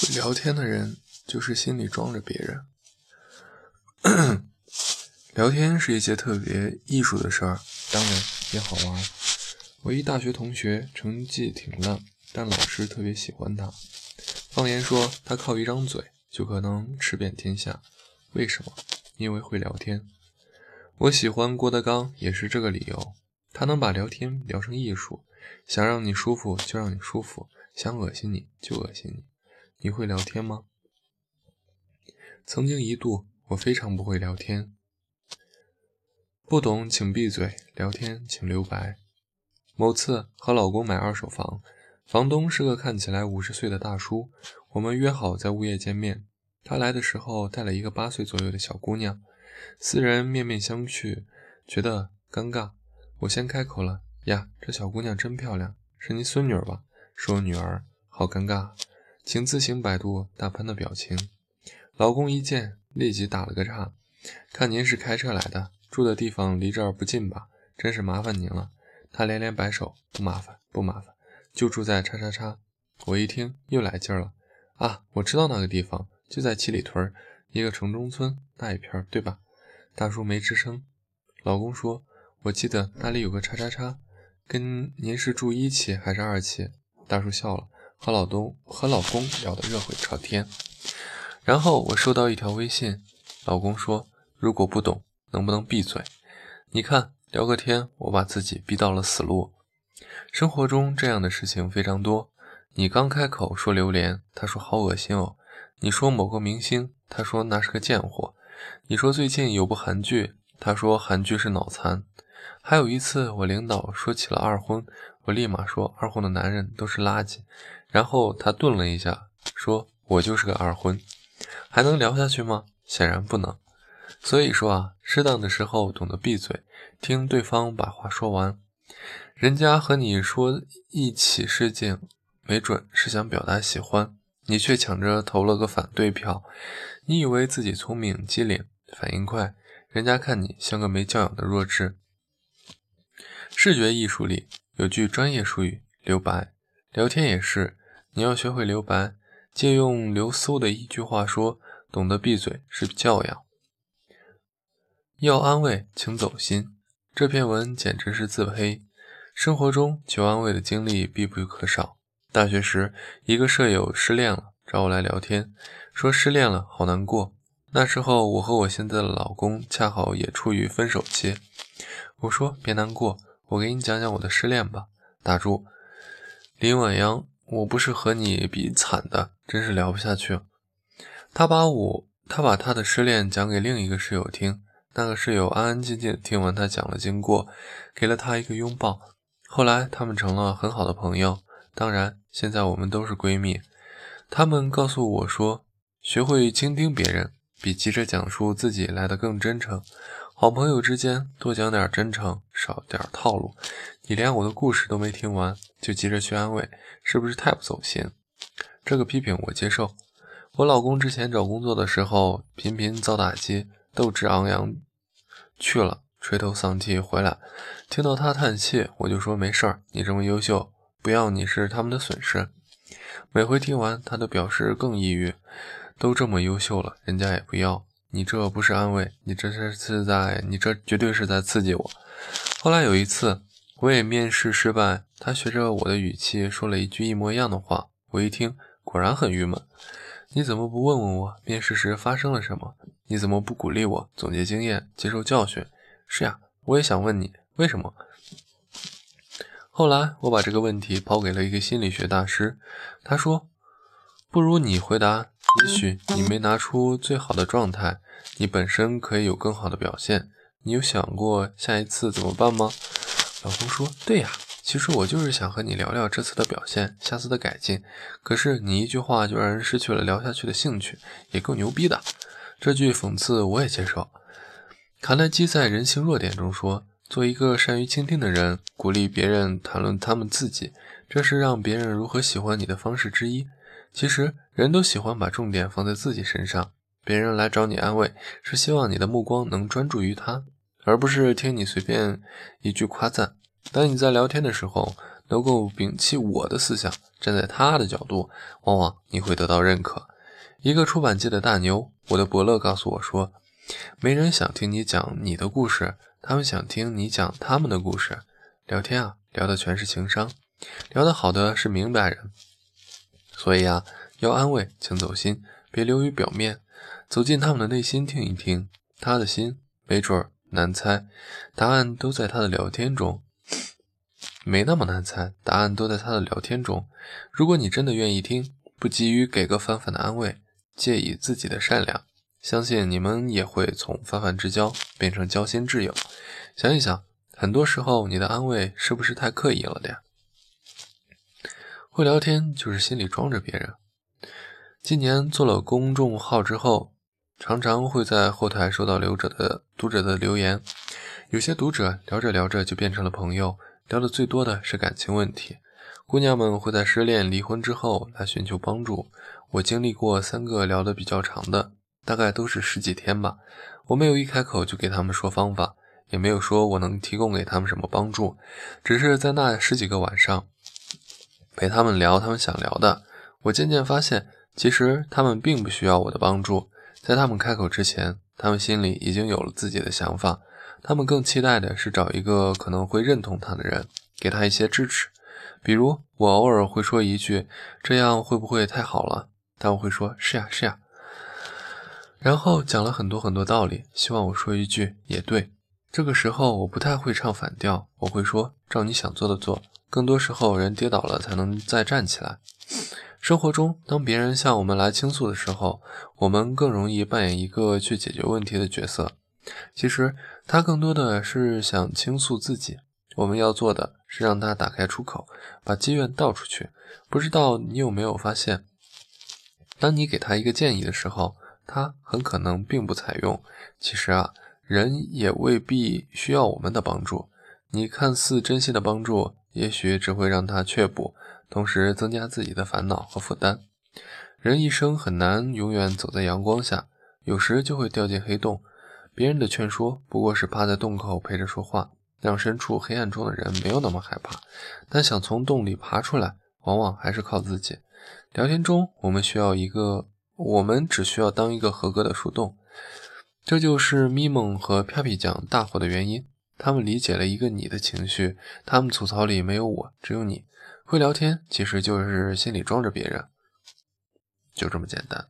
会聊天的人，就是心里装着别人。聊天是一件特别艺术的事儿，当然也好玩。我一大学同学成绩挺烂，但老师特别喜欢他。方言说他靠一张嘴就可能吃遍天下，为什么？因为会聊天。我喜欢郭德纲也是这个理由，他能把聊天聊成艺术，想让你舒服就让你舒服，想恶心你就恶心你。你会聊天吗？曾经一度，我非常不会聊天。不懂请闭嘴，聊天请留白。某次和老公买二手房，房东是个看起来五十岁的大叔，我们约好在物业见面。他来的时候带了一个八岁左右的小姑娘，四人面面相觑，觉得尴尬。我先开口了：“呀，这小姑娘真漂亮，是您孙女儿吧？”是我女儿，好尴尬。请自行百度大潘的表情。老公一见，立即打了个岔。看您是开车来的，住的地方离这儿不近吧？真是麻烦您了。他连连摆手，不麻烦，不麻烦，就住在叉叉叉。我一听又来劲儿了啊！我知道那个地方，就在七里屯一个城中村那一片，对吧？大叔没吱声。老公说：“我记得那里有个叉叉叉，跟您是住一期还是二期？”大叔笑了。和老东和老公聊得热火朝天，然后我收到一条微信，老公说：“如果不懂，能不能闭嘴？”你看，聊个天，我把自己逼到了死路。生活中这样的事情非常多。你刚开口说榴莲，他说好恶心哦；你说某个明星，他说那是个贱货；你说最近有部韩剧，他说韩剧是脑残。还有一次，我领导说起了二婚，我立马说二婚的男人都是垃圾。然后他顿了一下，说：“我就是个二婚，还能聊下去吗？显然不能。所以说啊，适当的时候懂得闭嘴，听对方把话说完。人家和你说一起事情，没准是想表达喜欢，你却抢着投了个反对票。你以为自己聪明机灵，反应快，人家看你像个没教养的弱智。视觉艺术里有句专业术语：留白。聊天也是。”你要学会留白，借用刘搜的一句话说：“懂得闭嘴是教养。”要安慰，请走心。这篇文简直是自黑。生活中求安慰的经历必不可少。大学时，一个舍友失恋了，找我来聊天，说失恋了，好难过。那时候，我和我现在的老公恰好也处于分手期。我说：“别难过，我给你讲讲我的失恋吧。”打住，林晚阳。我不是和你比惨的，真是聊不下去。他把我，他把他的失恋讲给另一个室友听，那个室友安安静静听完他讲了经过，给了他一个拥抱。后来他们成了很好的朋友，当然现在我们都是闺蜜。他们告诉我说，学会倾听别人，比急着讲述自己来的更真诚。好朋友之间多讲点真诚，少点套路。你连我的故事都没听完，就急着去安慰，是不是太不走心？这个批评我接受。我老公之前找工作的时候，频频遭打击，斗志昂扬，去了垂头丧气回来，听到他叹气，我就说没事儿，你这么优秀，不要你是他们的损失。每回听完，他都表示更抑郁，都这么优秀了，人家也不要。你这不是安慰，你这是是在，你这绝对是在刺激我。后来有一次，我也面试失败，他学着我的语气说了一句一模一样的话，我一听果然很郁闷。你怎么不问问我面试时发生了什么？你怎么不鼓励我总结经验、接受教训？是呀，我也想问你为什么。后来我把这个问题抛给了一个心理学大师，他说：“不如你回答。”也许你没拿出最好的状态，你本身可以有更好的表现。你有想过下一次怎么办吗？老公说：“对呀，其实我就是想和你聊聊这次的表现，下次的改进。可是你一句话就让人失去了聊下去的兴趣，也够牛逼的。”这句讽刺我也接受。卡耐基在《人性弱点》中说：“做一个善于倾听的人，鼓励别人谈论他们自己，这是让别人如何喜欢你的方式之一。”其实，人都喜欢把重点放在自己身上。别人来找你安慰，是希望你的目光能专注于他，而不是听你随便一句夸赞。当你在聊天的时候，能够摒弃我的思想，站在他的角度，往往你会得到认可。一个出版界的大牛，我的伯乐告诉我说：“没人想听你讲你的故事，他们想听你讲他们的故事。”聊天啊，聊的全是情商，聊得好的是明白人。所以啊，要安慰，请走心，别流于表面，走进他们的内心听一听，他的心没准儿难猜，答案都在他的聊天中。没那么难猜，答案都在他的聊天中。如果你真的愿意听，不急于给个泛泛的安慰，借以自己的善良，相信你们也会从泛泛之交变成交心挚友。想一想，很多时候你的安慰是不是太刻意了点？会聊天就是心里装着别人。今年做了公众号之后，常常会在后台收到留者的读者的留言，有些读者聊着聊着就变成了朋友。聊的最多的是感情问题，姑娘们会在失恋、离婚之后来寻求帮助。我经历过三个聊得比较长的，大概都是十几天吧。我没有一开口就给他们说方法，也没有说我能提供给他们什么帮助，只是在那十几个晚上陪他们聊他们想聊的。我渐渐发现，其实他们并不需要我的帮助，在他们开口之前，他们心里已经有了自己的想法。他们更期待的是找一个可能会认同他的人，给他一些支持。比如，我偶尔会说一句：“这样会不会太好了？”他们会说：“是呀，是呀。”然后讲了很多很多道理，希望我说一句：“也对。”这个时候我不太会唱反调，我会说：“照你想做的做。”更多时候，人跌倒了才能再站起来。生活中，当别人向我们来倾诉的时候，我们更容易扮演一个去解决问题的角色。其实他更多的是想倾诉自己，我们要做的是让他打开出口，把积怨倒出去。不知道你有没有发现，当你给他一个建议的时候，他很可能并不采用。其实啊，人也未必需要我们的帮助。你看似真心的帮助，也许只会让他却步，同时增加自己的烦恼和负担。人一生很难永远走在阳光下，有时就会掉进黑洞。别人的劝说不过是趴在洞口陪着说话，让身处黑暗中的人没有那么害怕。但想从洞里爬出来，往往还是靠自己。聊天中，我们需要一个，我们只需要当一个合格的树洞。这就是咪蒙和 Papi 酱大火的原因。他们理解了一个你的情绪，他们吐槽里没有我，只有你。会聊天其实就是心里装着别人，就这么简单。